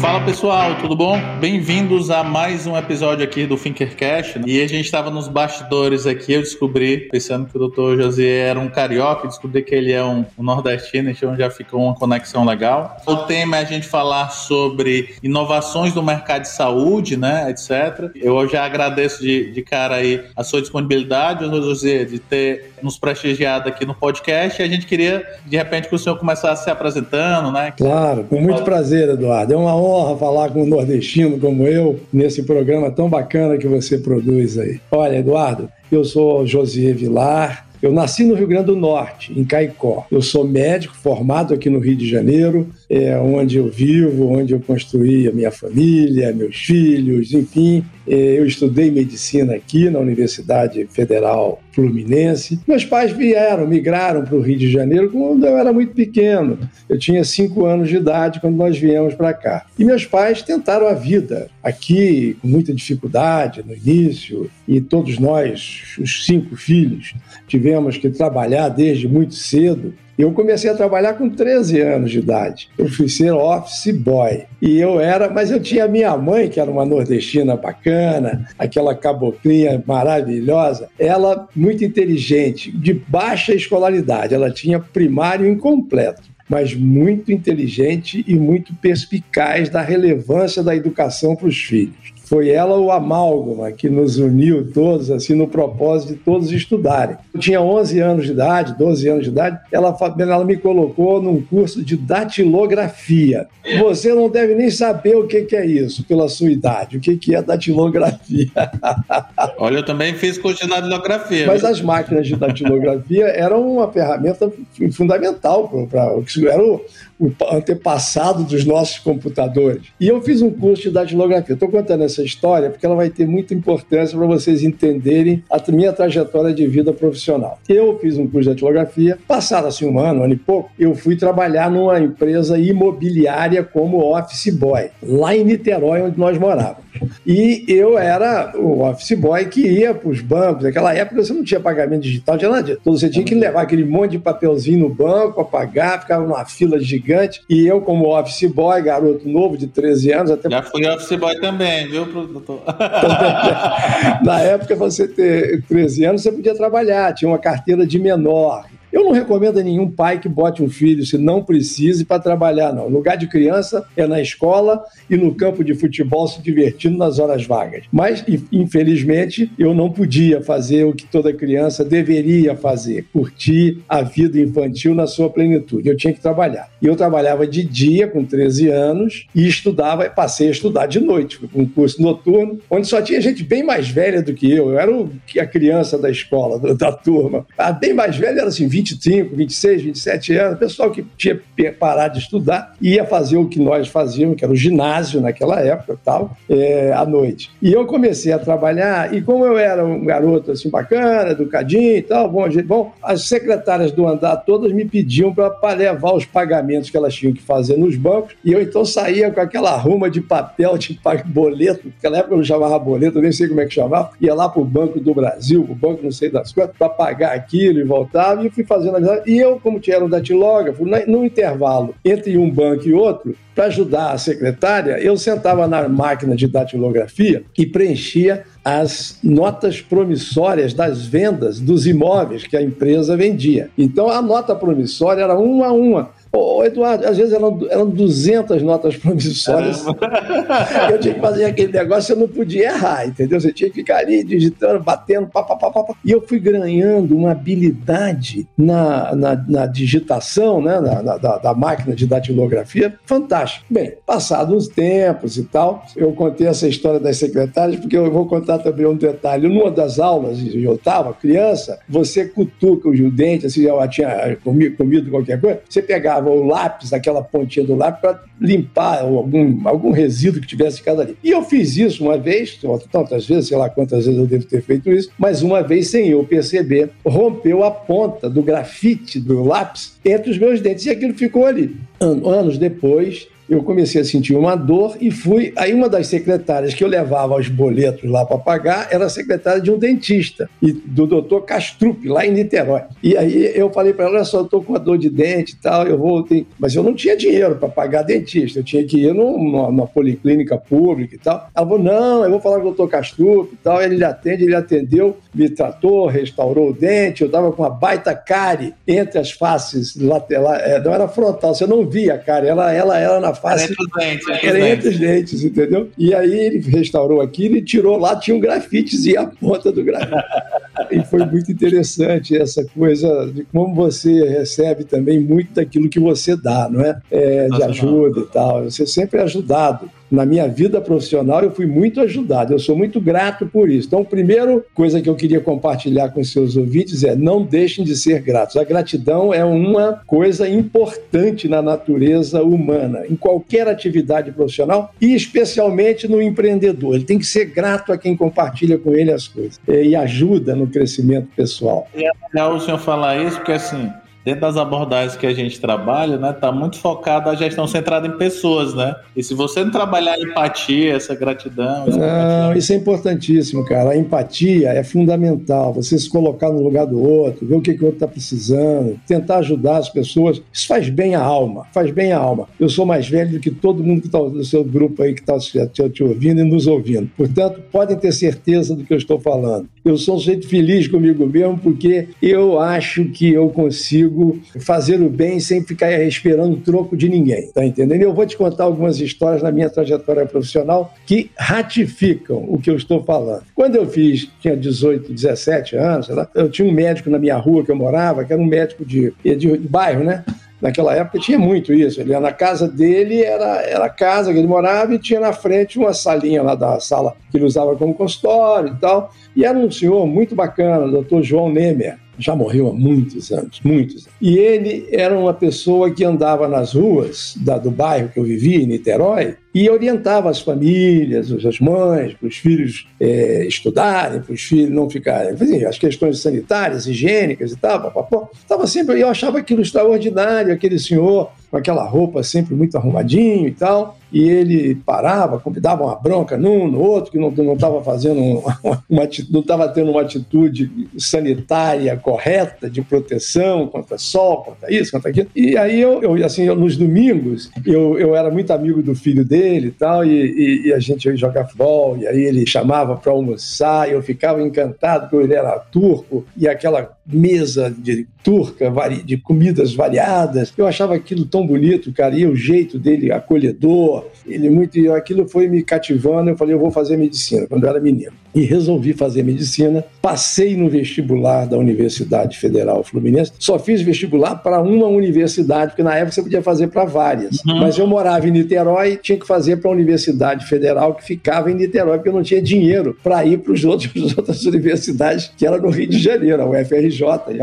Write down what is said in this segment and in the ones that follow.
Fala pessoal, tudo bom? Bem-vindos a mais um episódio aqui do Thinkercast. Né? E a gente estava nos bastidores aqui, eu descobri, pensando que o Dr. José era um carioca, descobri que ele é um, um nordestino, então já ficou uma conexão legal. O tema é a gente falar sobre inovações do mercado de saúde, né, etc. Eu já agradeço de, de cara aí a sua disponibilidade, José, de ter nos prestigiado aqui no podcast. E a gente queria, de repente, que o senhor começasse se apresentando, né? Claro, com muito prazer, Eduardo. É uma honra honra falar com um nordestino como eu nesse programa tão bacana que você produz aí. Olha, Eduardo, eu sou José Vilar, eu nasci no Rio Grande do Norte, em Caicó. Eu sou médico formado aqui no Rio de Janeiro, é, onde eu vivo, onde eu construí a minha família, meus filhos, enfim. É, eu estudei medicina aqui na Universidade Federal Fluminense. Meus pais vieram, migraram para o Rio de Janeiro quando eu era muito pequeno. Eu tinha cinco anos de idade quando nós viemos para cá. E meus pais tentaram a vida aqui com muita dificuldade no início, e todos nós, os cinco filhos, tivemos que trabalhar desde muito cedo eu comecei a trabalhar com 13 anos de idade. Eu fui ser office boy. E eu era, mas eu tinha minha mãe, que era uma nordestina bacana, aquela caboclinha maravilhosa. Ela, muito inteligente, de baixa escolaridade. Ela tinha primário incompleto mas muito inteligente e muito perspicaz da relevância da educação para os filhos foi ela o amálgama que nos uniu todos, assim, no propósito de todos estudarem. Eu tinha 11 anos de idade, 12 anos de idade, ela, ela me colocou num curso de datilografia. Você não deve nem saber o que, que é isso, pela sua idade, o que, que é datilografia. Olha, eu também fiz curso de datilografia. Mas as máquinas de datilografia eram uma ferramenta fundamental para o que era o, o antepassado dos nossos computadores. E eu fiz um curso de datilografia. Estou contando essa história porque ela vai ter muita importância para vocês entenderem a minha trajetória de vida profissional. Eu fiz um curso de datilografia, passado assim um ano, um ano e pouco, eu fui trabalhar numa empresa imobiliária como office boy, lá em Niterói, onde nós morávamos. E eu era o office boy que ia para os bancos. Naquela época você não tinha pagamento digital, tinha nada disso. Então você tinha que levar aquele monte de papelzinho no banco para pagar, ficava numa fila gigante. E eu, como office boy, garoto novo de 13 anos, até. Já fui office boy também, viu, produtor? Na época, você ter 13 anos, você podia trabalhar, tinha uma carteira de menor. Eu não recomendo a nenhum pai que bote um filho, se não precise, para trabalhar, não. O lugar de criança é na escola e no campo de futebol se divertindo nas horas vagas. Mas, infelizmente, eu não podia fazer o que toda criança deveria fazer, curtir a vida infantil na sua plenitude. Eu tinha que trabalhar. E eu trabalhava de dia, com 13 anos, e estudava, passei a estudar de noite, um curso noturno, onde só tinha gente bem mais velha do que eu. Eu era a criança da escola, da turma. A bem mais velha era assim, 20 25, 26, 27 anos, pessoal que tinha parado de estudar ia fazer o que nós fazíamos, que era o ginásio naquela época tal, é, à noite. E eu comecei a trabalhar, e como eu era um garoto assim bacana, educadinho e tal, bom, bom as secretárias do andar todas me pediam para levar os pagamentos que elas tinham que fazer nos bancos, e eu então saía com aquela ruma de papel de boleto, naquela época eu não chamava boleto, nem sei como é que chamava, ia lá para o Banco do Brasil, o banco não sei das coisas, para pagar aquilo e voltava, e fui fazendo amizade. E eu, como tinha um datilógrafo, no intervalo entre um banco e outro, para ajudar a secretária, eu sentava na máquina de datilografia e preenchia as notas promissórias das vendas dos imóveis que a empresa vendia. Então a nota promissória era uma a uma. Ô, Eduardo, às vezes eram, eram 200 notas promissórias. eu tinha que fazer aquele negócio, eu não podia errar, entendeu? Você tinha que ficar ali digitando, batendo, pá, pá, pá, pá. E eu fui ganhando uma habilidade na, na, na digitação, né, na, na da, da, máquina de datilografia, fantástico. Bem, passados uns tempos e tal, eu contei essa história das secretárias, porque eu vou contar também um detalhe. Numa das aulas, eu estava criança, você cutuca os dentes, assim, já tinha comido, comido qualquer coisa, você pegava pegava o lápis, aquela pontinha do lápis, para limpar algum, algum resíduo que tivesse ficado ali. E eu fiz isso uma vez, tantas vezes, sei lá quantas vezes eu devo ter feito isso, mas uma vez sem eu perceber, rompeu a ponta do grafite do lápis entre os meus dentes e aquilo ficou ali. Anos depois, eu comecei a sentir uma dor e fui. Aí, uma das secretárias que eu levava os boletos lá para pagar era a secretária de um dentista, e do doutor Castrup, lá em Niterói. E aí eu falei para ela: olha só, estou com uma dor de dente e tal, eu vou. Ter... Mas eu não tinha dinheiro para pagar dentista, eu tinha que ir numa, numa policlínica pública e tal. Ela falou: não, eu vou falar com o doutor Castrup e tal. Ele atende, ele atendeu, me tratou, restaurou o dente, eu estava com uma baita cárie entre as faces laterais, é, não era frontal, você não via a cárie, ela, ela era na face. Era entre os dentes. Era entre os dentes, entendeu? E aí ele restaurou aquilo e tirou lá, tinha um grafites e a ponta do grafite. e foi muito interessante essa coisa de como você recebe também muito daquilo que você dá, não é? é de ajuda e tal. Você sempre é ajudado na minha vida profissional eu fui muito ajudado, eu sou muito grato por isso. Então, primeira coisa que eu queria compartilhar com seus ouvintes é não deixem de ser gratos. A gratidão é uma coisa importante na natureza humana, em qualquer atividade profissional e especialmente no empreendedor. Ele tem que ser grato a quem compartilha com ele as coisas e ajuda no crescimento pessoal. É legal o senhor falar isso, porque assim, dentro das abordagens que a gente trabalha, né, tá muito focada a gestão centrada em pessoas, né? E se você não trabalhar a empatia, essa gratidão, essa não, isso é importantíssimo, cara. A empatia é fundamental. Você se colocar no lugar do outro, ver o que, que o outro está precisando, tentar ajudar as pessoas. Isso faz bem a alma, faz bem a alma. Eu sou mais velho do que todo mundo que está no seu grupo aí que está te, te ouvindo e nos ouvindo. Portanto, podem ter certeza do que eu estou falando. Eu sou um sujeito feliz comigo mesmo porque eu acho que eu consigo fazer o bem sem ficar esperando troco de ninguém, tá entendendo? Eu vou te contar algumas histórias na minha trajetória profissional que ratificam o que eu estou falando. Quando eu fiz, tinha 18, 17 anos, eu tinha um médico na minha rua que eu morava, que era um médico de, de, de bairro, né? Naquela época tinha muito isso. Ele na casa dele era, era a casa que ele morava e tinha na frente uma salinha lá da sala que ele usava como consultório e tal. E era um senhor muito bacana, o doutor João Nemer já morreu há muitos anos, muitos. E ele era uma pessoa que andava nas ruas da, do bairro que eu vivia, em Niterói, e orientava as famílias, as mães, para os filhos é, estudarem, para os filhos não ficarem, assim, as questões sanitárias, higiênicas e tal, Estava sempre, eu achava aquilo extraordinário, aquele senhor com aquela roupa sempre muito arrumadinho e tal e ele parava, dava uma bronca num, no outro, que não estava fazendo uma, uma, não estava tendo uma atitude sanitária correta de proteção contra sol, contra isso, contra aquilo. E aí eu, eu assim, eu, nos domingos, eu, eu era muito amigo do filho dele e tal, e, e, e a gente ia jogar futebol, e aí ele chamava para almoçar, e eu ficava encantado porque ele era turco, e aquela mesa de turca, de comidas variadas. Eu achava aquilo tão bonito, cara, e o jeito dele acolhedor, ele muito, aquilo foi me cativando. Eu falei, eu vou fazer medicina quando eu era menino e resolvi fazer medicina. Passei no vestibular da Universidade Federal Fluminense. Só fiz vestibular para uma universidade, porque na época você podia fazer para várias. Uhum. Mas eu morava em Niterói e tinha que fazer para a Universidade Federal, que ficava em Niterói, porque eu não tinha dinheiro para ir para as outras universidades, que era no Rio de Janeiro, a UFRJ.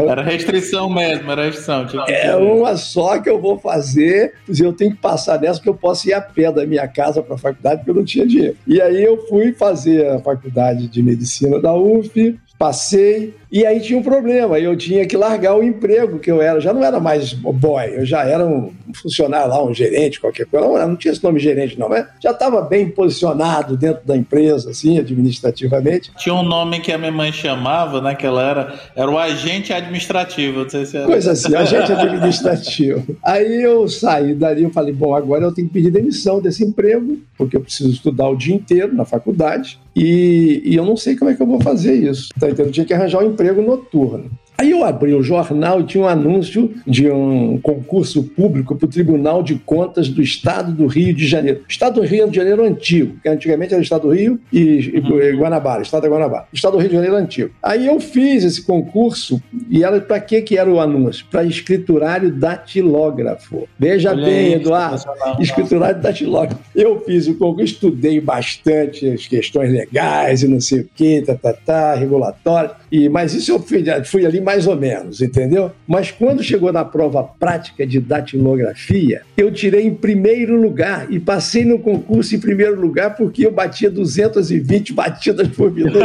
Era restrição mesmo, era restrição. É uma só que eu vou fazer, eu tenho que passar nessa, porque eu posso ir a pé da minha casa para a faculdade, porque eu não tinha dinheiro. E aí eu fui fazer a faculdade faculdade de medicina da UF, passei, e aí tinha um problema, eu tinha que largar o emprego que eu era, já não era mais boy, eu já era um funcionário lá, um gerente, qualquer coisa, não, não tinha esse nome gerente não, mas já estava bem posicionado dentro da empresa, assim, administrativamente. Tinha um nome que a minha mãe chamava, né, que ela era, era o agente administrativo, não sei se era. Coisa assim, agente administrativo. Aí eu saí dali, eu falei, bom, agora eu tenho que pedir demissão desse emprego, porque eu preciso estudar o dia inteiro na faculdade, e, e eu não sei como é que eu vou fazer isso, tá entendendo? Eu tinha que arranjar um emprego noturno. Aí eu abri o jornal e tinha um anúncio de um concurso público para o Tribunal de Contas do Estado do Rio de Janeiro. Estado do Rio de Janeiro antigo, que antigamente era o Estado do Rio e, uhum. e Guanabara, Estado da Guanabara. Estado do Rio de Janeiro antigo. Aí eu fiz esse concurso e era para que que era o anúncio? Para escriturário datilógrafo. Veja Olha bem, aí, Eduardo, escriturário datilógrafo. Eu fiz o concurso, estudei bastante as questões legais e não sei o que, tá, tá, tá, regulatórias. E, mas isso eu fui, fui ali mais ou menos, entendeu? Mas quando chegou na prova prática de datilografia, eu tirei em primeiro lugar e passei no concurso em primeiro lugar porque eu batia 220 batidas por minuto,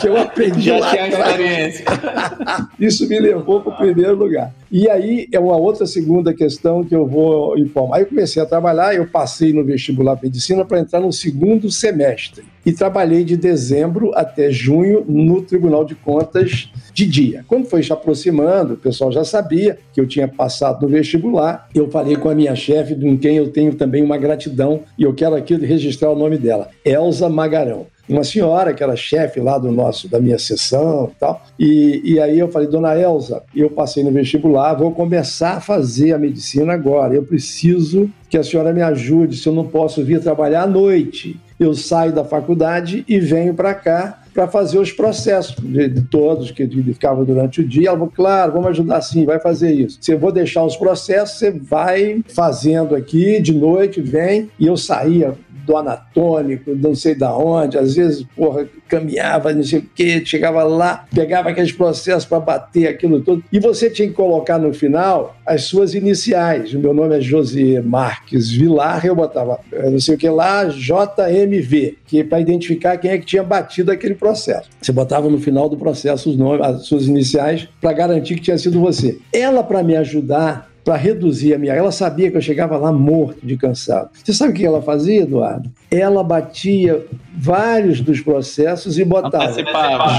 que eu aprendi Já lá tinha experiência. Isso me levou para o primeiro lugar. E aí é uma outra segunda questão que eu vou informar. Aí eu comecei a trabalhar, eu passei no vestibular de medicina para entrar no segundo semestre. E trabalhei de dezembro até junho no Tribunal de Contas de dia. Quando foi se aproximando, o pessoal já sabia que eu tinha passado no vestibular. Eu falei com a minha chefe, com quem eu tenho também uma gratidão, e eu quero aqui registrar o nome dela, Elza Magarão uma senhora que era chefe lá do nosso da minha sessão e tal. E, e aí eu falei, dona Elza, eu passei no vestibular, vou começar a fazer a medicina agora. Eu preciso que a senhora me ajude, se eu não posso vir trabalhar à noite. Eu saio da faculdade e venho para cá para fazer os processos de, de todos que ficavam durante o dia. Ela falou, claro, vamos ajudar sim, vai fazer isso. Eu vou deixar os processos, você vai fazendo aqui de noite, vem. E eu saía do anatômico, não sei da onde, às vezes, porra, caminhava, não sei o quê, chegava lá, pegava aqueles processos para bater aquilo tudo. E você tinha que colocar no final as suas iniciais. O meu nome é José Marques Vilar, eu botava eh, não sei o que lá, JMV, que é para identificar quem é que tinha batido aquele processo. Você botava no final do processo os nomes, as suas iniciais, para garantir que tinha sido você. Ela, para me ajudar, para reduzir a minha. Ela sabia que eu chegava lá morto de cansado. Você sabe o que ela fazia, Eduardo? Ela batia vários dos processos e botava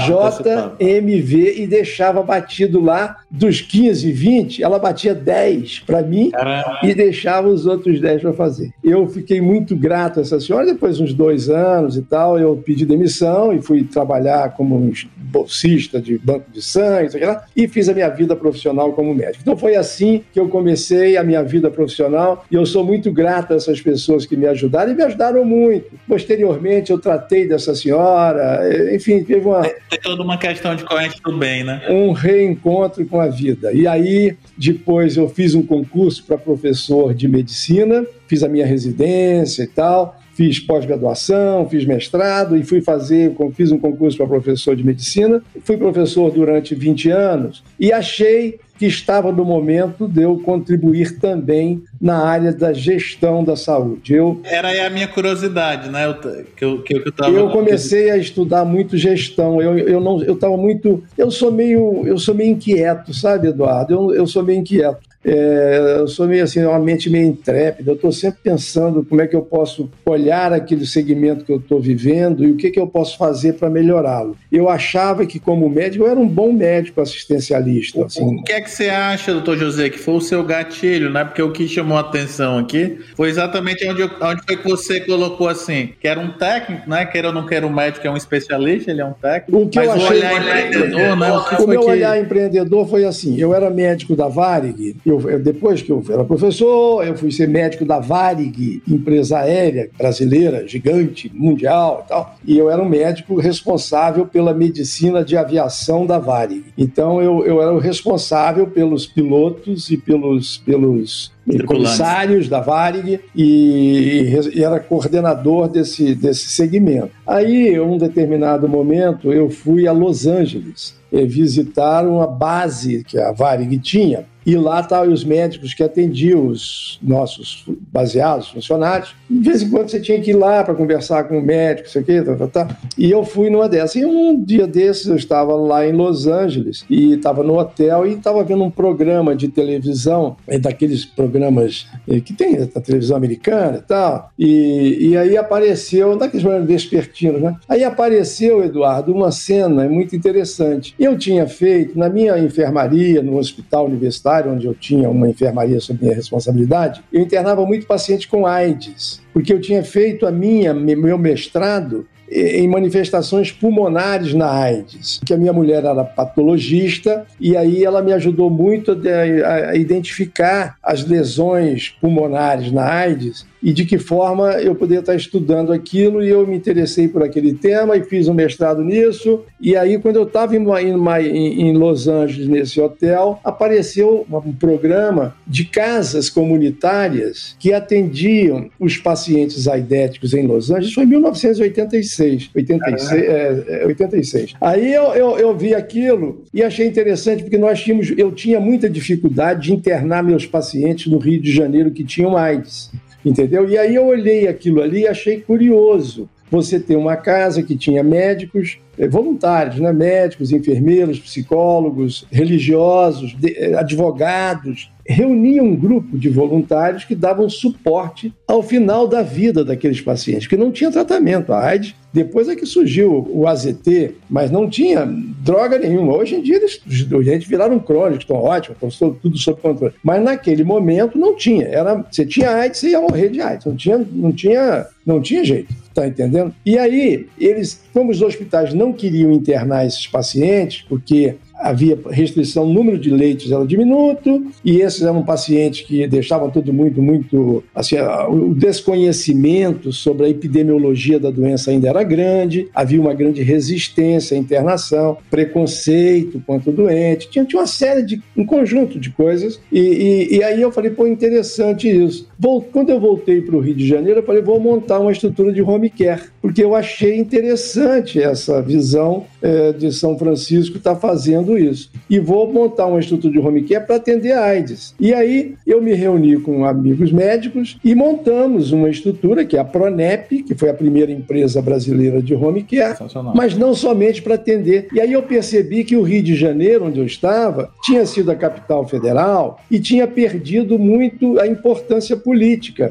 JMV e deixava batido lá dos 15, 20, ela batia 10 para mim Caramba. e deixava os outros 10 para fazer. Eu fiquei muito grato a essa senhora. Depois, uns dois anos e tal, eu pedi demissão e fui trabalhar como um bolsista de banco de sangue e fiz a minha vida profissional como médico. Então foi assim que eu comecei a minha vida profissional e eu sou muito grato a essas pessoas que me ajudaram e me ajudaram muito. Posteriormente eu tratei dessa senhora, enfim, teve uma... Tem toda uma questão de corrente do bem, né? Um reencontro com a vida. E aí, depois eu fiz um concurso para professor de medicina, fiz a minha residência e tal, fiz pós-graduação, fiz mestrado e fui fazer, fiz um concurso para professor de medicina. Fui professor durante 20 anos e achei que estava no momento de eu contribuir também na área da gestão da saúde. Eu, Era aí a minha curiosidade, né? Eu, que eu, que eu, tava... eu comecei a estudar muito gestão. Eu, eu não, eu estava muito, eu sou meio, eu sou meio inquieto, sabe, Eduardo? Eu, eu sou meio inquieto. É, eu sou meio assim, uma mente meio intrépida, eu estou sempre pensando como é que eu posso olhar aquele segmento que eu estou vivendo e o que, que eu posso fazer para melhorá-lo. Eu achava que, como médico, eu era um bom médico assistencialista. Assim. O que é que você acha, doutor José, que foi o seu gatilho, né? Porque o que chamou a atenção aqui foi exatamente onde, onde foi que você colocou assim, que era um técnico, né? Quer ou não quer um médico, é um especialista, ele é um técnico. O que mas eu achei... o olhar empreendedor, né? O, que o meu que... olhar empreendedor foi assim, eu era médico da Varig, eu, depois que eu era professor, eu fui ser médico da Varig, empresa aérea brasileira, gigante, mundial e tal. E eu era um médico responsável pela medicina de aviação da Varig. Então eu, eu era o responsável pelos pilotos e pelos, pelos comissários da Varig e, e, era coordenador desse, desse segmento. Aí, em um determinado momento, eu fui a Los Angeles visitar uma base que a Varig tinha e lá estavam os médicos que atendiam os nossos baseados, funcionários. De vez em quando você tinha que ir lá para conversar com o médico, sei o quê, tá, tá, tá. E eu fui numa dessas. E um dia desses eu estava lá em Los Angeles e estava no hotel e estava vendo um programa de televisão, é daqueles programas eh, que tem na televisão americana e tal. E, e aí apareceu, daqueles programas vespertinos, né? Aí apareceu, Eduardo, uma cena muito interessante. Eu tinha feito, na minha enfermaria, no hospital universitário, onde eu tinha uma enfermaria sob minha responsabilidade, eu internava muito paciente com AIDS, porque eu tinha feito a minha, meu mestrado em manifestações pulmonares na AIDS, que a minha mulher era patologista e aí ela me ajudou muito a, identificar as lesões pulmonares na AIDS e de que forma eu poderia estar estudando aquilo e eu me interessei por aquele tema e fiz um mestrado nisso. E aí quando eu estava em, em, em, Los Angeles nesse hotel apareceu um programa de casas comunitárias que atendiam os pacientes aidéticos em Los Angeles. Foi em 1986 86, é, 86. É, aí eu, eu, eu vi aquilo e achei interessante porque nós tínhamos eu tinha muita dificuldade de internar meus pacientes no Rio de Janeiro que tinham AIDS entendeu? E aí eu olhei aquilo ali e achei curioso, você ter uma casa que tinha médicos, eh, voluntários, né? médicos, enfermeiros, psicólogos, religiosos, eh, advogados, reunia um grupo de voluntários que davam suporte ao final da vida daqueles pacientes, que não tinha tratamento. A AIDS, depois é que surgiu o AZT, mas não tinha droga nenhuma. Hoje em dia eles, os gente viraram crônicos, estão ótimos, estão tudo sob controle. Mas naquele momento não tinha. Era, você tinha AIDS, você ia morrer de AIDS. Não tinha, não tinha, não tinha jeito. Tá entendendo? E aí, eles, como os hospitais não queriam internar esses pacientes, porque havia restrição no número de leitos era diminuto e esses eram pacientes que deixavam tudo muito muito assim o desconhecimento sobre a epidemiologia da doença ainda era grande havia uma grande resistência à internação preconceito contra o doente tinha, tinha uma série de um conjunto de coisas e, e, e aí eu falei pô interessante isso quando eu voltei para o Rio de Janeiro eu falei vou montar uma estrutura de home care porque eu achei interessante essa visão é, de São Francisco estar tá fazendo isso. E vou montar uma estrutura de home care para atender a AIDS. E aí eu me reuni com amigos médicos e montamos uma estrutura que é a Pronep, que foi a primeira empresa brasileira de home care, mas não somente para atender. E aí eu percebi que o Rio de Janeiro, onde eu estava, tinha sido a capital federal e tinha perdido muito a importância política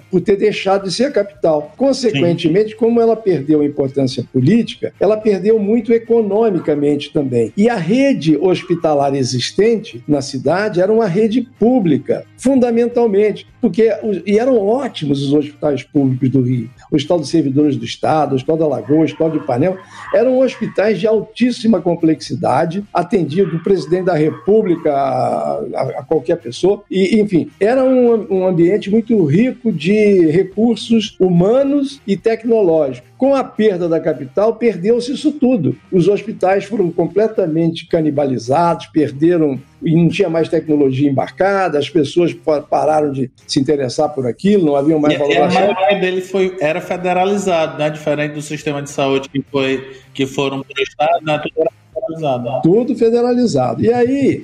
por ter deixado de ser a capital. Consequentemente, Sim. como ela perdeu a importância política, ela perdeu muito economicamente também. E a rede hospitalar existente na cidade era uma rede pública, fundamentalmente, porque e eram ótimos os hospitais públicos do Rio. O Hospital dos Servidores do Estado, o Hospital da Lagoa, o Hospital de Ipanema, eram hospitais de altíssima complexidade, atendiam do presidente da República a, a, a qualquer pessoa, e enfim, era um, um ambiente muito rico de recursos humanos e tecnológicos. Com a perda da capital, perdeu-se isso tudo. Os hospitais foram completamente canibalizados, perderam e não tinha mais tecnologia embarcada, as pessoas pararam de se interessar por aquilo, não havia mais valor. E a maioria deles foi, era federalizado, né? diferente do sistema de saúde que, foi, que foram prestados, né? tudo era federalizado. Né? Tudo federalizado. E aí,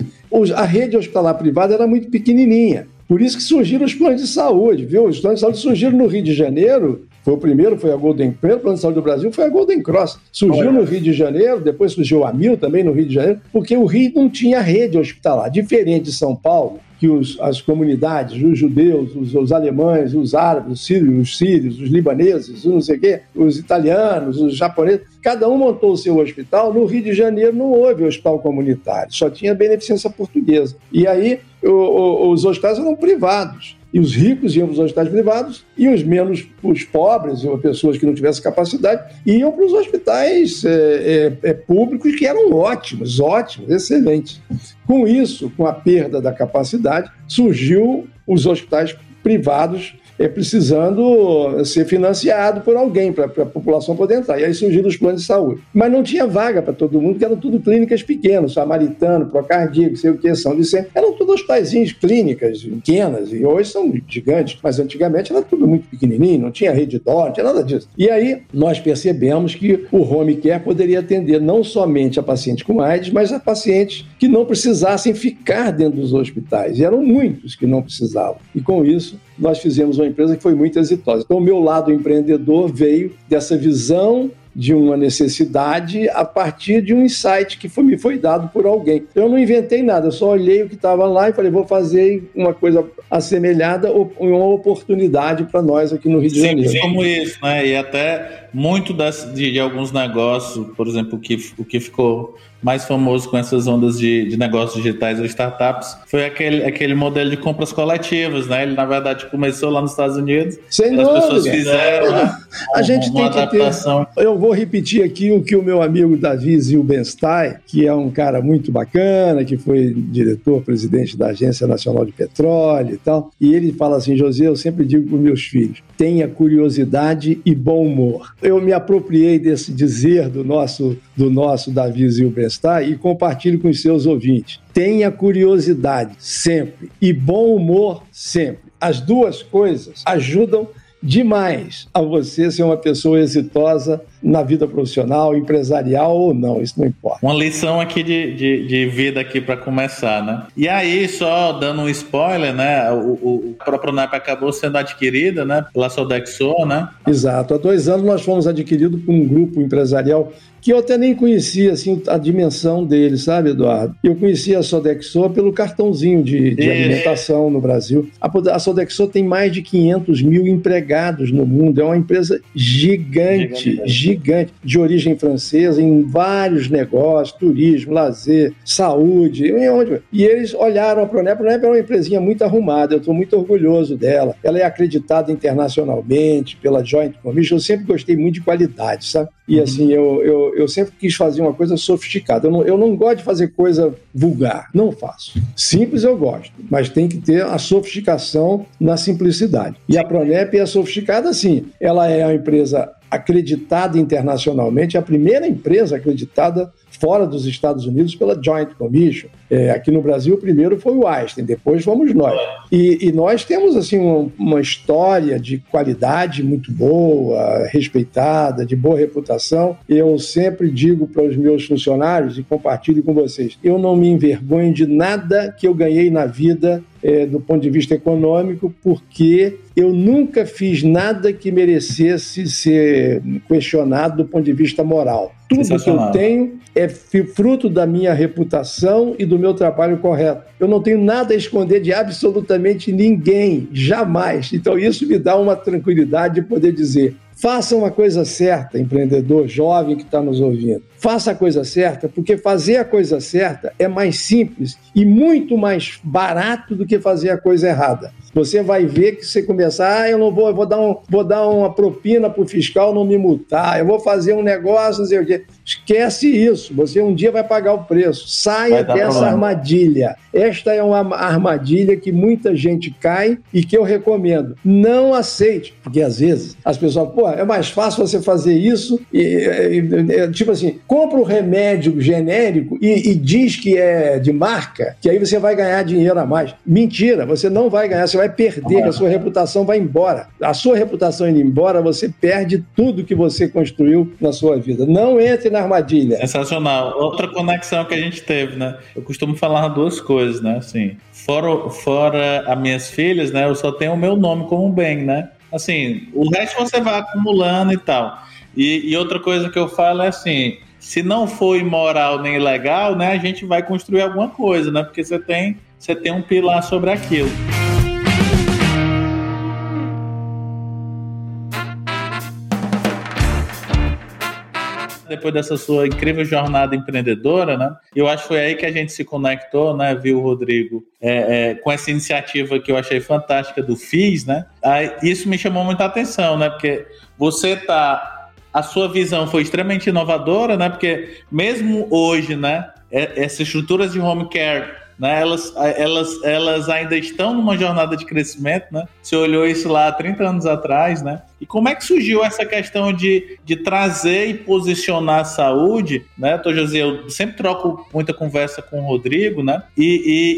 a rede hospitalar privada era muito pequenininha. Por isso que surgiram os planos de saúde, viu? Os planos de saúde surgiram no Rio de Janeiro foi o primeiro, foi a Golden, o primeiro plano de saúde do Brasil foi a Golden Cross. Surgiu no Rio de Janeiro, depois surgiu a Mil também no Rio de Janeiro, porque o Rio não tinha rede hospitalar. Diferente de São Paulo, que os, as comunidades, os judeus, os, os, alemães, os árabes, os sírios, os sírios, os libaneses, não sei o quê, os italianos, os japoneses, cada um montou o seu hospital. No Rio de Janeiro não houve hospital comunitário, só tinha beneficência portuguesa. E aí o, o, os hospitais eram privados e os ricos iam para os hospitais privados e os menos, os pobres ou pessoas que não tivessem capacidade, iam para os hospitais é, é, é, públicos que eram ótimos, ótimos, excelentes. Com isso, com a perda da capacidade, surgiu os hospitais privados é, precisando ser financiado por alguém para a população poder entrar. E aí surgiram os planos de saúde. Mas não tinha vaga para todo mundo, porque eram tudo clínicas pequenas, Samaritano, Procardíaco, sei o que, São Vicente. Eram tudo hospitais clínicas pequenas, e hoje são gigantes, mas antigamente era tudo muito pequenininho, não tinha rede dó, não tinha nada disso. E aí nós percebemos que o home care poderia atender não somente a pacientes com AIDS, mas a pacientes que não precisassem ficar dentro dos hospitais. E eram muitos que não precisavam. E com isso, nós fizemos uma empresa que foi muito exitosa. Então, o meu lado empreendedor veio dessa visão de uma necessidade a partir de um insight que foi, me foi dado por alguém. Eu não inventei nada, eu só olhei o que estava lá e falei, vou fazer uma coisa assemelhada, uma oportunidade para nós aqui no Rio de Janeiro. Sim, como isso, né? E até muito das, de, de, alguns negócios, por exemplo, o que, o que ficou mais famoso com essas ondas de, de negócios digitais ou startups foi aquele, aquele modelo de compras coletivas, né? Ele, na verdade, começou lá nos Estados Unidos. Sem dúvida. As pessoas fizeram né, a gente uma tem adaptação. Que ter... Eu vou repetir aqui o que o meu amigo Davi Zilbenstein, que é um cara muito bacana, que foi diretor, presidente da Agência Nacional de Petróleo e tal, e ele fala assim, José, eu sempre digo para meus filhos, tenha curiosidade e bom humor. Eu me apropriei desse dizer do nosso, do nosso Davi Zilbenstein e compartilhe com os seus ouvintes. Tenha curiosidade sempre e bom humor sempre. As duas coisas ajudam demais a você ser uma pessoa exitosa na vida profissional, empresarial ou não, isso não importa. Uma lição aqui de, de, de vida aqui para começar, né? E aí, só dando um spoiler, né? O, o, a Propronap acabou sendo adquirida, né? Pela Sodexo, né? Exato. Há dois anos nós fomos adquiridos por um grupo empresarial que eu até nem conhecia assim, a dimensão dele, sabe, Eduardo? Eu conhecia a Sodexo pelo cartãozinho de, de alimentação no Brasil. A, a Sodexo tem mais de 500 mil empregados no mundo, é uma empresa gigante, gigante, gigante de origem francesa, em vários negócios, turismo, lazer, saúde, e eles olharam a Pronep, a Pronep é uma empresinha muito arrumada, eu estou muito orgulhoso dela. Ela é acreditada internacionalmente pela Joint Commission, eu sempre gostei muito de qualidade, sabe? E uhum. assim, eu, eu, eu sempre quis fazer uma coisa sofisticada. Eu não, eu não gosto de fazer coisa vulgar. Não faço. Simples eu gosto, mas tem que ter a sofisticação na simplicidade. E a Pronep é sofisticada assim. Ela é uma empresa acreditada internacionalmente, a primeira empresa acreditada fora dos Estados Unidos pela Joint Commission. É, aqui no Brasil, o primeiro foi o Einstein, depois fomos nós. E, e nós temos assim um, uma história de qualidade muito boa, respeitada, de boa reputação. Eu sempre digo para os meus funcionários e compartilho com vocês: eu não me envergonho de nada que eu ganhei na vida é, do ponto de vista econômico, porque eu nunca fiz nada que merecesse ser questionado do ponto de vista moral. Tudo que eu tenho é fruto da minha reputação e do meu trabalho correto. Eu não tenho nada a esconder de absolutamente ninguém, jamais. Então isso me dá uma tranquilidade de poder dizer: Faça uma coisa certa, empreendedor jovem que está nos ouvindo. Faça a coisa certa, porque fazer a coisa certa é mais simples e muito mais barato do que fazer a coisa errada. Você vai ver que você começar, ah, eu não vou, eu vou dar, um, vou dar uma propina para o fiscal não me multar, eu vou fazer um negócio, não sei o quê. Esquece isso, você um dia vai pagar o preço. Saia dessa problema. armadilha. Esta é uma armadilha que muita gente cai e que eu recomendo. Não aceite, porque às vezes as pessoas, pô, é mais fácil você fazer isso, e, e, e tipo assim, compra o um remédio genérico e, e diz que é de marca, que aí você vai ganhar dinheiro a mais. Mentira, você não vai ganhar, você vai perder, a sua reputação vai embora. A sua reputação indo embora, você perde tudo que você construiu na sua vida. Não entre na armadilha. Sensacional. Outra conexão que a gente teve, né? Eu costumo falar duas coisas, né? Assim, fora, fora as minhas filhas, né? Eu só tenho o meu nome como bem, né? Assim, o resto você vai acumulando e tal. E, e outra coisa que eu falo é assim, se não for imoral nem legal, né, a gente vai construir alguma coisa, né? Porque você tem, você tem um pilar sobre aquilo. Depois dessa sua incrível jornada empreendedora, né? Eu acho que foi aí que a gente se conectou, né, viu, Rodrigo, é, é, com essa iniciativa que eu achei fantástica do FIS, né? Aí, isso me chamou muita atenção, né? Porque você tá a sua visão foi extremamente inovadora, né? Porque mesmo hoje, né, é, essas estruturas de home care né? Elas, elas, elas ainda estão numa jornada de crescimento, né? Você olhou isso lá há 30 anos atrás, né? E como é que surgiu essa questão de, de trazer e posicionar a saúde, né, Tô José? Eu sempre troco muita conversa com o Rodrigo, né? E,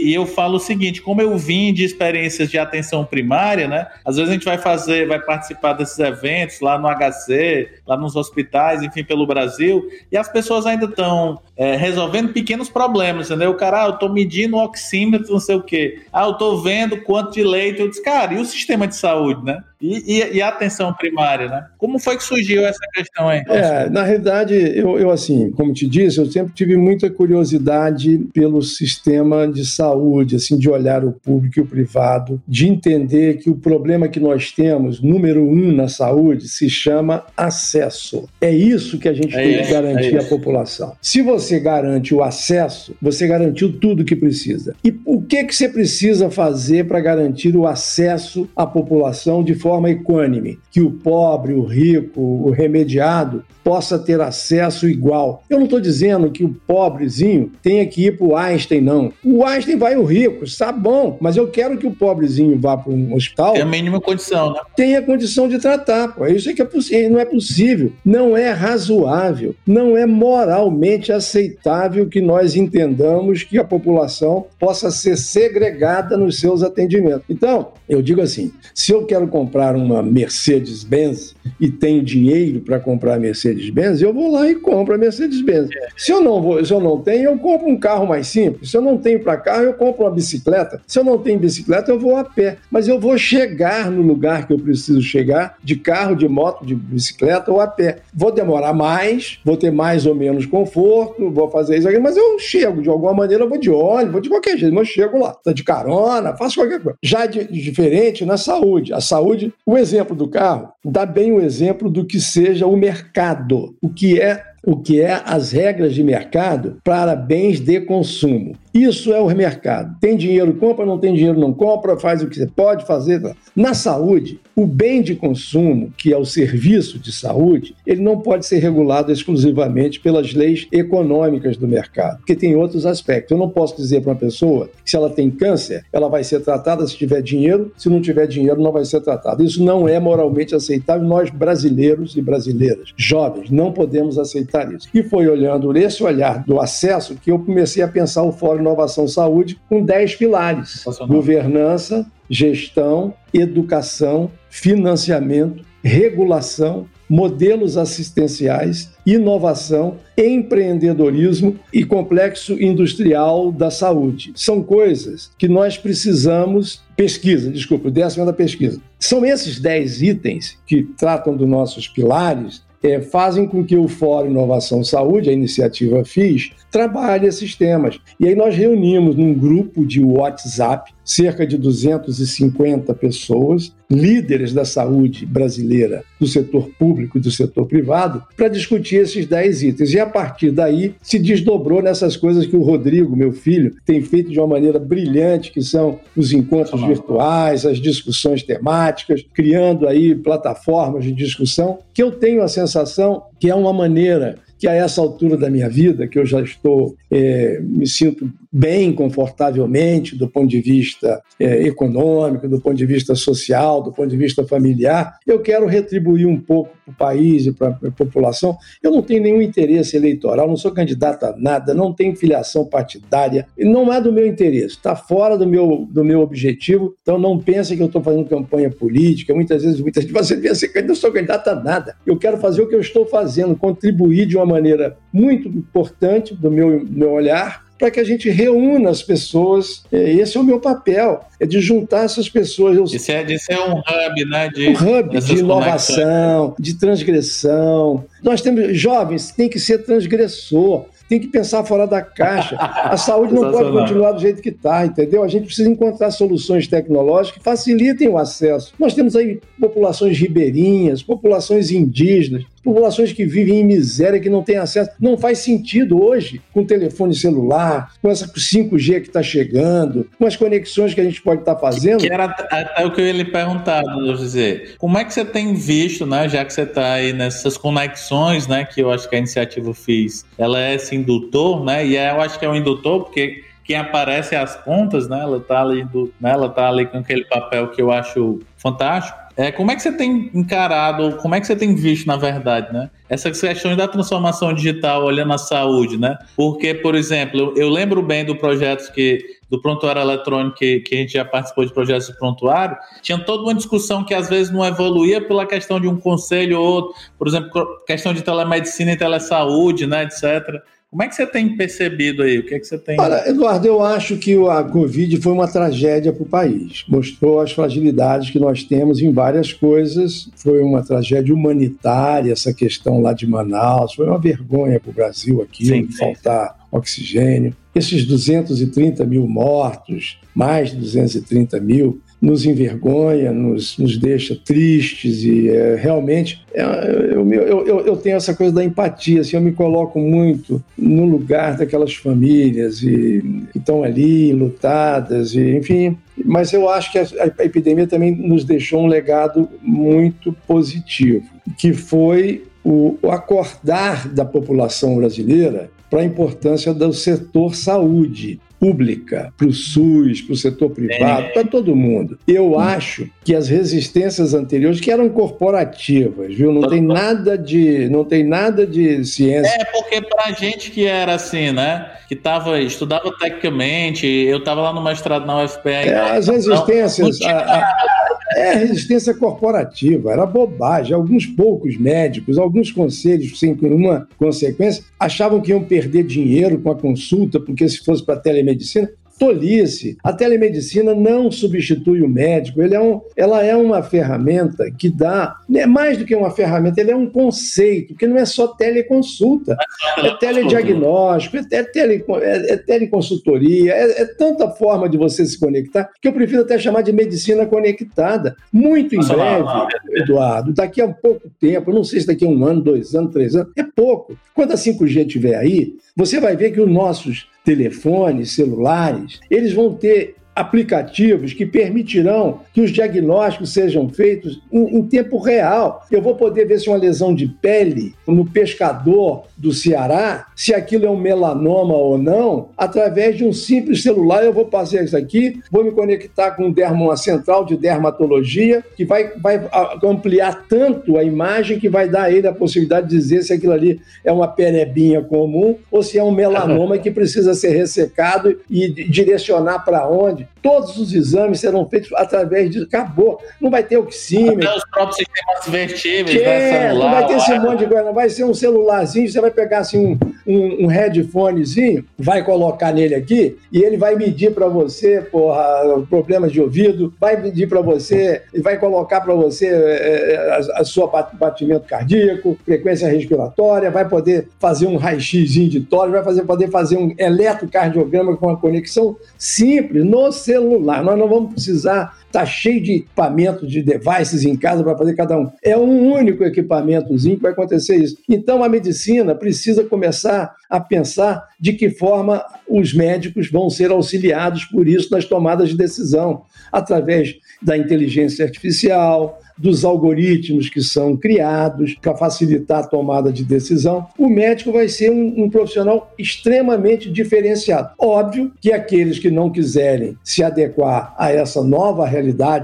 e, e, eu falo o seguinte: como eu vim de experiências de atenção primária, né? Às vezes a gente vai fazer, vai participar desses eventos lá no HC, lá nos hospitais, enfim, pelo Brasil, e as pessoas ainda estão é, resolvendo pequenos problemas, entendeu? O cara, ah, eu tô medindo o oxímetro, não sei o quê. Ah, eu tô vendo quanto de leite. Eu disse, cara, e o sistema de saúde, né? E, e, a atenção primária, né? Como foi que surgiu essa questão aí? É, na realidade, eu, eu, assim, como te disse, eu sempre tive muita curiosidade pelo sistema de saúde, assim, de olhar o público e o privado, de entender que o problema que nós temos, número um na saúde, se chama acesso. É isso que a gente é tem isso, que garantir é à população. Se você garante o acesso, você garantiu tudo que precisa. E o que, que você precisa fazer para garantir o acesso à população de forma forma equânime, que o pobre, o rico, o remediado possa ter acesso igual. Eu não estou dizendo que o pobrezinho tenha que ir para o Einstein, não. O Einstein vai o rico, está bom, mas eu quero que o pobrezinho vá para um hospital. Tem a mínima condição, né? Tenha condição de tratar. Pô. Isso é que é possível. Não é possível. Não é razoável. Não é moralmente aceitável que nós entendamos que a população possa ser segregada nos seus atendimentos. Então, eu digo assim: se eu quero comprar uma Mercedes Mercedes-Benz e tenho dinheiro para comprar a Mercedes-Benz, eu vou lá e compro a Mercedes-Benz. Se eu não vou, se eu não tenho, eu compro um carro mais simples. Se eu não tenho para carro, eu compro uma bicicleta. Se eu não tenho bicicleta, eu vou a pé. Mas eu vou chegar no lugar que eu preciso chegar, de carro, de moto, de bicicleta ou a pé. Vou demorar mais, vou ter mais ou menos conforto, vou fazer isso aqui, mas eu chego de alguma maneira, eu vou de ônibus, vou de qualquer jeito, mas eu chego lá. Tá de carona, faço qualquer coisa. Já de, diferente na saúde. A saúde, o exemplo do carro dá bem o exemplo do que seja o mercado, o que é o que é as regras de mercado para bens de consumo. Isso é o mercado. Tem dinheiro, compra, não tem dinheiro, não compra, faz o que você pode fazer. Na saúde, o bem de consumo, que é o serviço de saúde, ele não pode ser regulado exclusivamente pelas leis econômicas do mercado, porque tem outros aspectos. Eu não posso dizer para uma pessoa que se ela tem câncer, ela vai ser tratada se tiver dinheiro, se não tiver dinheiro, não vai ser tratada. Isso não é moralmente aceitável. Nós, brasileiros e brasileiras, jovens, não podemos aceitar isso. E foi olhando esse olhar do acesso que eu comecei a pensar o Fórum Inovação Saúde com 10 pilares: governança, gestão, educação, financiamento, regulação, modelos assistenciais, inovação, empreendedorismo e complexo industrial da saúde. São coisas que nós precisamos. Pesquisa, desculpa, o décimo é da pesquisa. São esses dez itens que tratam dos nossos pilares é, fazem com que o Fórum Inovação Saúde, a iniciativa FIS, trabalhe esses temas. E aí nós reunimos num grupo de WhatsApp cerca de 250 pessoas, líderes da saúde brasileira, do setor público e do setor privado, para discutir esses 10 itens. E a partir daí se desdobrou nessas coisas que o Rodrigo, meu filho, tem feito de uma maneira brilhante, que são os encontros virtuais, as discussões temáticas, criando aí plataformas de discussão, que eu tenho a sensação que é uma maneira que a essa altura da minha vida, que eu já estou, é, me sinto bem confortavelmente do ponto de vista é, econômico, do ponto de vista social, do ponto de vista familiar, eu quero retribuir um pouco para o país e para a população. Eu não tenho nenhum interesse eleitoral, não sou candidato a nada, não tenho filiação partidária, não é do meu interesse, está fora do meu, do meu objetivo, então não pense que eu estou fazendo campanha política. Muitas vezes, muitas vezes você pensa que eu não sou candidato a nada. Eu quero fazer o que eu estou fazendo, contribuir de uma maneira muito importante do meu, meu olhar para que a gente reúna as pessoas. É, esse é o meu papel, é de juntar essas pessoas. Isso é, isso é um hub, né? De, um hub de inovação, de transgressão. Nós temos jovens, tem que ser transgressor tem que pensar fora da caixa. A saúde não pode continuar do jeito que está, entendeu? A gente precisa encontrar soluções tecnológicas que facilitem o acesso. Nós temos aí populações ribeirinhas, populações indígenas, populações que vivem em miséria, que não têm acesso. Não faz sentido hoje, com telefone celular, com essa 5G que está chegando, com as conexões que a gente pode estar tá fazendo. Que era até o que eu ia lhe perguntar, José. Como é que você tem visto, né, já que você está aí nessas conexões, né, que eu acho que a iniciativa fez, ela é esse indutor, né, e é, eu acho que é um indutor porque quem aparece é as pontas, né, ela está ali, do, né, ela tá ali com aquele papel que eu acho fantástico, é, como é que você tem encarado, como é que você tem visto, na verdade, né? Essas questões da transformação digital olhando a saúde, né? Porque, por exemplo, eu, eu lembro bem do projeto que do prontuário eletrônico que, que, a gente já participou de projetos de prontuário, tinha toda uma discussão que às vezes não evoluía pela questão de um conselho ou outro, por exemplo, questão de telemedicina e telesaúde, né, etc. Como é que você tem percebido aí? O que é que você tem? Olha, Eduardo, eu acho que a Covid foi uma tragédia para o país. Mostrou as fragilidades que nós temos em várias coisas. Foi uma tragédia humanitária, essa questão lá de Manaus. Foi uma vergonha para o Brasil aqui, sim, faltar sim. oxigênio. Esses 230 mil mortos, mais de 230 mil, nos envergonha, nos, nos deixa tristes e é, realmente é, eu, eu, eu, eu, tenho essa coisa da empatia, assim, eu me coloco muito no lugar daquelas famílias e, que estão ali lutadas, e, enfim. Mas eu acho que a, a epidemia também nos deixou um legado muito positivo, que foi o, o acordar da população brasileira para a importância do setor saúde pública, para o SUS, para o setor privado, é. para todo mundo. Eu hum. acho que as resistências anteriores, que eram corporativas, viu? Não tem nada de, não tem nada de ciência. É porque para gente que era assim, né? Que tava estudava tecnicamente, eu estava lá no mestrado na UFPA. É, as resistências. Não, não tinha, a, a, é resistência corporativa, era bobagem. Alguns poucos médicos, alguns conselhos sem nenhuma consequência, achavam que iam perder dinheiro com a consulta, porque se fosse para telemedicina tolice. A telemedicina não substitui o médico, ele é um, ela é uma ferramenta que dá, é mais do que uma ferramenta, ele é um conceito, que não é só teleconsulta, é telediagnóstico, é, tele, é, é teleconsultoria, é, é, tanta forma de você se conectar, que eu prefiro até chamar de medicina conectada. Muito em breve, Eduardo, daqui a pouco tempo, não sei se daqui a um ano, dois anos, três anos, é pouco. Quando a 5G estiver aí, você vai ver que os nossos telefones, celulares, eles vão ter aplicativos que permitirão que os diagnósticos sejam feitos em, em, tempo real. Eu vou poder ver se uma lesão de pele no pescador do Ceará, se aquilo é um melanoma ou não, através de um simples celular. Eu vou fazer isso aqui, vou me conectar com uma central de dermatologia, que vai, vai ampliar tanto a imagem que vai dar a ele a possibilidade de dizer se aquilo ali é uma perebinha comum ou se é um melanoma que precisa ser ressecado e direcionar para onde. Todos os exames serão feitos através disso. Acabou. Não vai ter oxímetro. Até os próprios sistemas vertíveis, que, né? Celular, não vai ter esse monte de coisa. Não vai ser um celularzinho, você vai pegar assim um, um, um headphonezinho, vai colocar nele aqui e ele vai medir para você, porra, problemas de ouvido, vai medir para você, vai colocar para você é, a, a sua batimento cardíaco, frequência respiratória, vai poder fazer um raio-x de tórax, vai fazer, poder fazer um eletrocardiograma com uma conexão simples no celular. Nós não vamos precisar tá cheio de equipamentos, de devices em casa para fazer cada um. É um único equipamentozinho que vai acontecer isso. Então a medicina precisa começar a pensar de que forma os médicos vão ser auxiliados por isso nas tomadas de decisão, através da inteligência artificial, dos algoritmos que são criados para facilitar a tomada de decisão, o médico vai ser um, um, profissional extremamente diferenciado. Óbvio que aqueles que não quiserem se adequar a essa nova realidade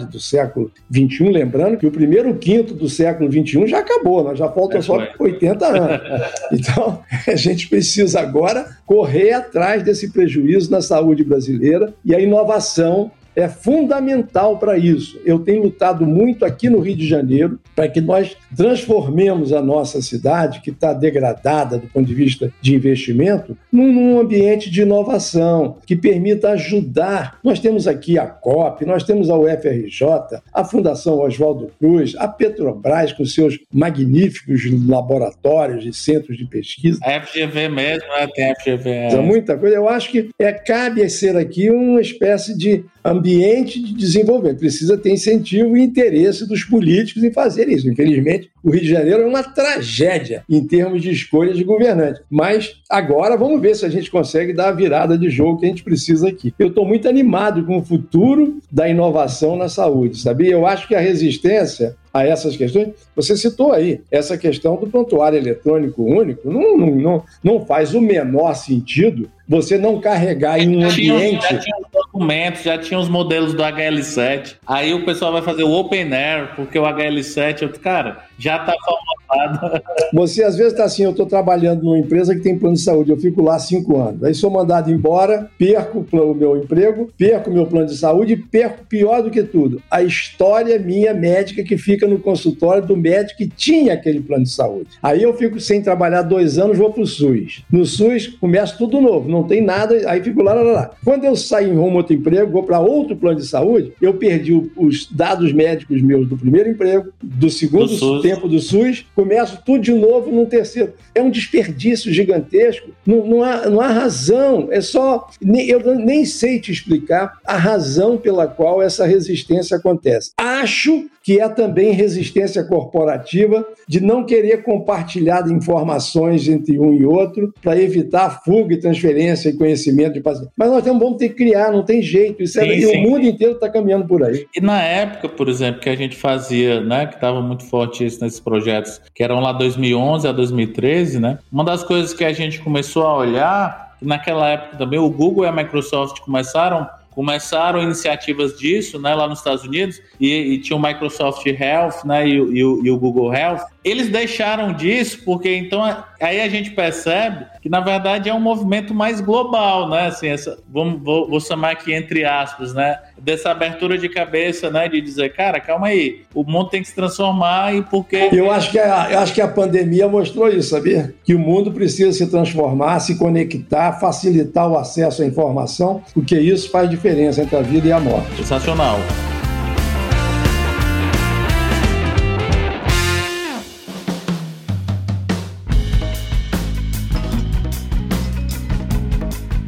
do século XXI, lembrando que o primeiro quinto do século XXI já acabou, nós já faltam é só 80 anos. Então, a gente precisa agora correr atrás desse prejuízo na saúde brasileira e a inovação é fundamental para isso. Eu tenho lutado muito aqui no Rio de Janeiro para que nós transformemos a nossa cidade, que está degradada do ponto de vista de investimento, num, ambiente de inovação que permita ajudar. Nós temos aqui a COP, nós temos a UFRJ, a Fundação Oswaldo Cruz, a Petrobras com seus magníficos laboratórios e centros de pesquisa. A FGV mesmo, né? Tem a FGV. É. Muita coisa. Eu acho que é, cabe ser aqui uma espécie de ambiente de desenvolvimento. Precisa ter incentivo e interesse dos políticos em fazer isso. Infelizmente, o Rio de Janeiro é uma tragédia em termos de escolhas de governantes. Mas agora vamos ver se a gente consegue dar a virada de jogo que a gente precisa aqui. Eu estou muito animado com o futuro da inovação na saúde, sabia? Eu acho que a resistência a essas questões. Você citou aí essa questão do prontuário eletrônico único, não, não, não, não faz o menor sentido você não carregar em um ambiente. Já tinha os modelos do HL7. Aí o pessoal vai fazer o Open Air, porque o HL7, eu, cara, já está formatado. Você às vezes está assim, eu estou trabalhando numa empresa que tem plano de saúde, eu fico lá cinco anos. Aí sou mandado embora, perco o meu emprego, perco o meu plano de saúde e perco pior do que tudo. A história minha médica que fica no consultório do médico que tinha aquele plano de saúde. Aí eu fico sem trabalhar dois anos, vou para o SUS. No SUS, começo tudo novo, não tem nada, aí fico lá, lá, lá. Quando eu saio em rumo outro emprego, vou para outro plano de saúde, eu perdi os dados médicos meus do primeiro emprego, do segundo do tempo do SUS, começo tudo de novo num terceiro. É um desperdício gigantesco, não, não, há, não há razão, é só. Eu nem sei te explicar a razão pela qual essa resistência acontece. Acho que é também resistência corporativa de não querer compartilhar informações entre um e outro para evitar fuga e transferência e conhecimento de paciente. Mas nós vamos ter que criar, não tem jeito. Isso é, sim, sim. o mundo inteiro está caminhando por aí. E na época, por exemplo, que a gente fazia, né, que estava muito forte isso nesses projetos, que eram lá 2011 a 2013, né? Uma das coisas que a gente começou a olhar, naquela época também o Google e a Microsoft começaram começaram iniciativas disso, né, lá nos Estados Unidos, e, e tinha o Microsoft Health, né, e, e, e, o, Google Health, eles deixaram disso porque então aí a gente percebe que na verdade é um movimento mais global, né? Assim, essa, vamos, vou, vou chamar aqui entre aspas, né? Dessa abertura de cabeça, né? De dizer, cara, calma aí, o mundo tem que se transformar e porque. Eu acho que a, eu acho que a pandemia mostrou isso, sabia? Que o mundo precisa se transformar, se conectar, facilitar o acesso à informação, porque isso faz diferença entre a vida e a morte. Sensacional.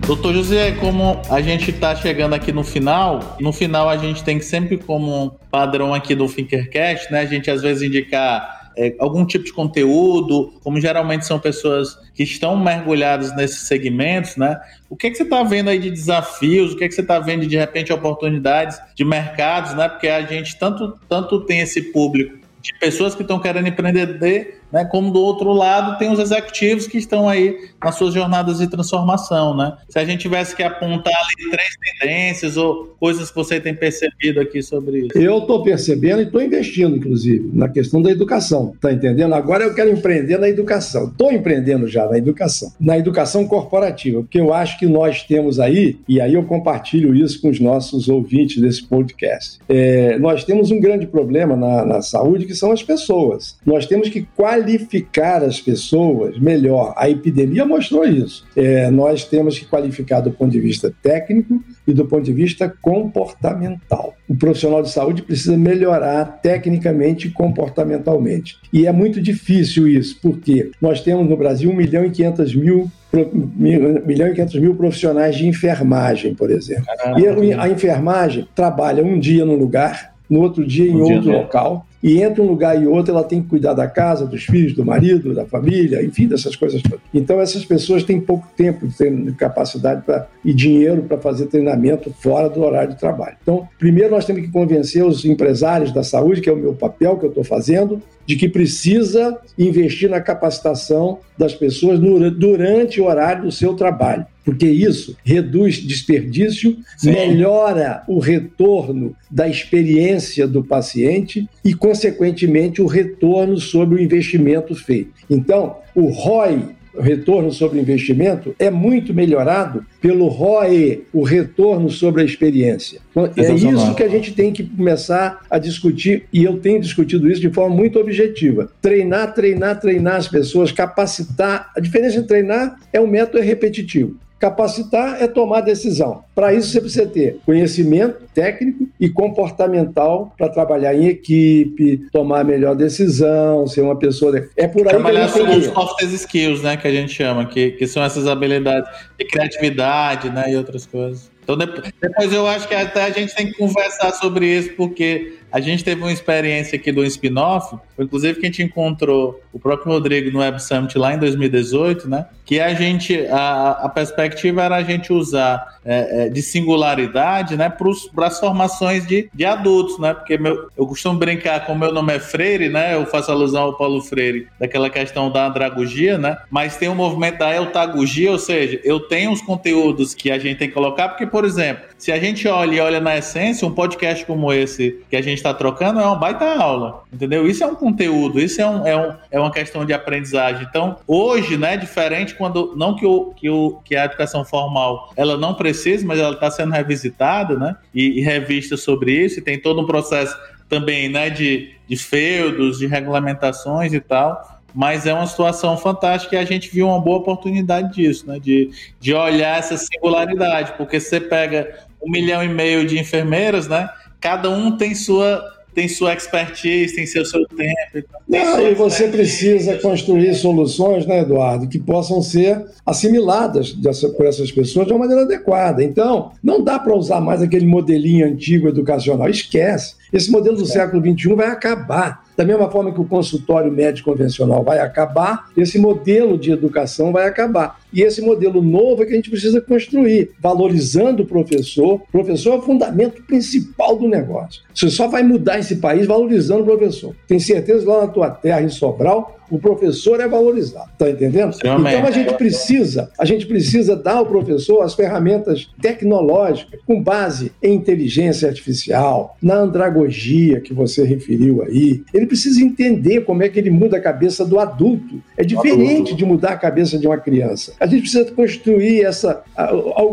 Doutor José, como a gente está chegando aqui no final, no final a gente tem sempre como padrão aqui do Thinkercast, né? A gente às vezes indicar é, algum tipo de conteúdo, como geralmente são pessoas que estão mergulhadas nesses segmentos, né? O que, é que você está vendo aí de desafios? O que, é que você está vendo de, de repente oportunidades de mercados, né? Porque a gente tanto, tanto tem esse público de pessoas que estão querendo empreender né? Como do outro lado tem os executivos que estão aí nas suas jornadas de transformação, né? Se a gente tivesse que apontar ali três tendências ou coisas que você tem percebido aqui sobre isso. Eu estou percebendo e estou investindo, inclusive, na questão da educação, tá entendendo? Agora eu quero empreender na educação. Estou empreendendo já na educação, na educação corporativa, porque eu acho que nós temos aí, e aí eu compartilho isso com os nossos ouvintes desse podcast. É, nós temos um grande problema na, na saúde que são as pessoas. Nós temos que qualificar qualificar as pessoas melhor. A epidemia mostrou isso. É, nós temos que qualificar do ponto de vista técnico e do ponto de vista comportamental. O profissional de saúde precisa melhorar tecnicamente e comportamentalmente. E é muito difícil isso, porque nós temos no Brasil 1 milhão e 500 mil 1 milhão e 500 mil profissionais de enfermagem, por exemplo. E a enfermagem trabalha um dia num lugar, no outro dia em um outro dia local, e entre um lugar e outro ela tem que cuidar da casa, dos filhos, do marido, da família, enfim, dessas coisas. Então essas pessoas têm pouco tempo de capacidade pra, e dinheiro para fazer treinamento fora do horário de trabalho. Então, primeiro nós temos que convencer os empresários da saúde, que é o meu papel que eu estou fazendo, de que precisa investir na capacitação das pessoas durante o horário do seu trabalho porque isso reduz desperdício, Sim. melhora o retorno da experiência do paciente e, consequentemente, o retorno sobre o investimento feito. Então, o ROI, o retorno sobre o investimento, é muito melhorado pelo ROE, o retorno sobre a experiência. Então, é isso que a gente tem que começar a discutir, e eu tenho discutido isso de forma muito objetiva. Treinar, treinar, treinar as pessoas, capacitar. A diferença entre treinar é um método repetitivo. Capacitar é tomar decisão. Para isso, você precisa ter conhecimento técnico e comportamental para trabalhar em equipe, tomar a melhor decisão, ser uma pessoa. É por aí trabalhar que sobre os soft skills, né, que a gente chama, que, que são essas habilidades de criatividade, né, e outras coisas. Então, depois eu acho que até a gente tem que conversar sobre isso, porque a gente teve uma experiência aqui do spin-off, inclusive que a gente encontrou o próprio Rodrigo no Web Summit lá em 2018, né? Que a gente, a, a perspectiva era a gente usar é, é, de singularidade, né, para as formações de, de adultos, né? Porque meu, eu costumo brincar com o meu nome é Freire, né? Eu faço alusão ao Paulo Freire, daquela questão da andragogia, né? Mas tem o um movimento da eutagogia, ou seja, eu tenho os conteúdos que a gente tem que colocar, porque, por exemplo, se a gente olha e olha na essência, um podcast como esse que a gente está trocando é uma baita aula, entendeu? Isso é um conteúdo, isso é, um, é, um, é uma questão de aprendizagem. Então, hoje, né, diferente quando, não que, o, que, o, que a educação formal, ela não precisa, mas ela está sendo revisitada, né, e, e revista sobre isso, e tem todo um processo também, né, de, de feudos, de regulamentações e tal, mas é uma situação fantástica e a gente viu uma boa oportunidade disso, né? De, de olhar essa singularidade, porque você pega um milhão e meio de enfermeiras, né? Cada um tem sua tem sua expertise, tem seu, seu tempo. Não, e você precisa construir soluções, né, Eduardo, que possam ser assimiladas dessa, por essas pessoas de uma maneira adequada. Então, não dá para usar mais aquele modelinho antigo educacional. Esquece. Esse modelo do é. século XXI vai acabar. Da mesma forma que o consultório médico convencional vai acabar, esse modelo de educação vai acabar. E esse modelo novo é que a gente precisa construir, valorizando o professor. O professor é o fundamento principal do negócio. Você só vai mudar esse país valorizando o professor. Tem certeza lá na tua terra, em Sobral, o professor é valorizado, tá entendendo? Então a gente precisa, a gente precisa dar ao professor as ferramentas tecnológicas com base em inteligência artificial, na andragogia que você referiu aí. Ele precisa entender como é que ele muda a cabeça do adulto. É diferente de mudar a cabeça de uma criança. A gente precisa construir essa,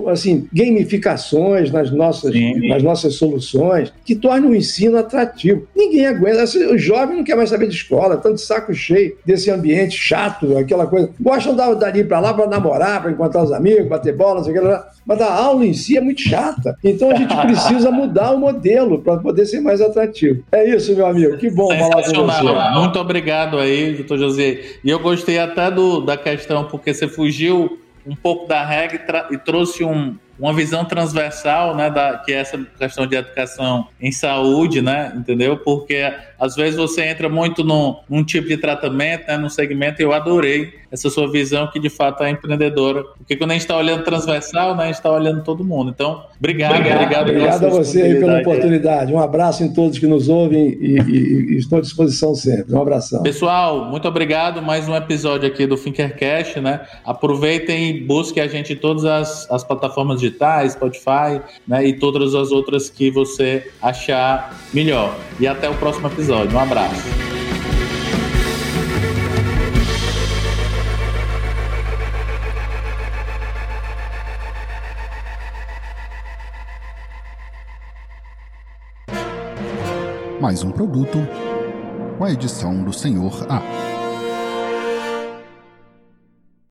assim, gamificações nas nossas, nas nossas soluções que tornem o ensino atrativo. Ninguém aguenta. O jovem não quer mais saber de escola, tanto de saco cheio desse ambiente chato, aquela coisa. Gostam da, dali para lá para namorar, para encontrar os amigos, bater bola, não sei o que lá. Mas a aula em si é muito chata. Então a gente precisa mudar o modelo para poder ser mais atrativo. É isso, meu amigo. Que bom falar com você. Muito obrigado aí, doutor José. E eu gostei até do, da questão, porque você fugiu um pouco da regra e, e trouxe um, uma visão transversal, né, da, que é essa questão de educação em saúde, né, entendeu? Porque às vezes você entra muito num, num tipo de tratamento, né, num segmento, e eu adorei essa sua visão que de fato é empreendedora. Porque quando a gente está olhando transversal, né, a gente está olhando todo mundo. Então, obrigado, obrigado. Obrigado, obrigado a você pela oportunidade. Um abraço em todos que nos ouvem e, e, e, estou à disposição sempre. Um abração. Pessoal, muito obrigado. Mais um episódio aqui do Finkercast, né? Aproveitem e busquem a gente em todas as, as plataformas digitais, Spotify, né, e todas as outras que você achar melhor. E até o próximo episódio. Um abraço. Mais um produto com a edição do Senhor A.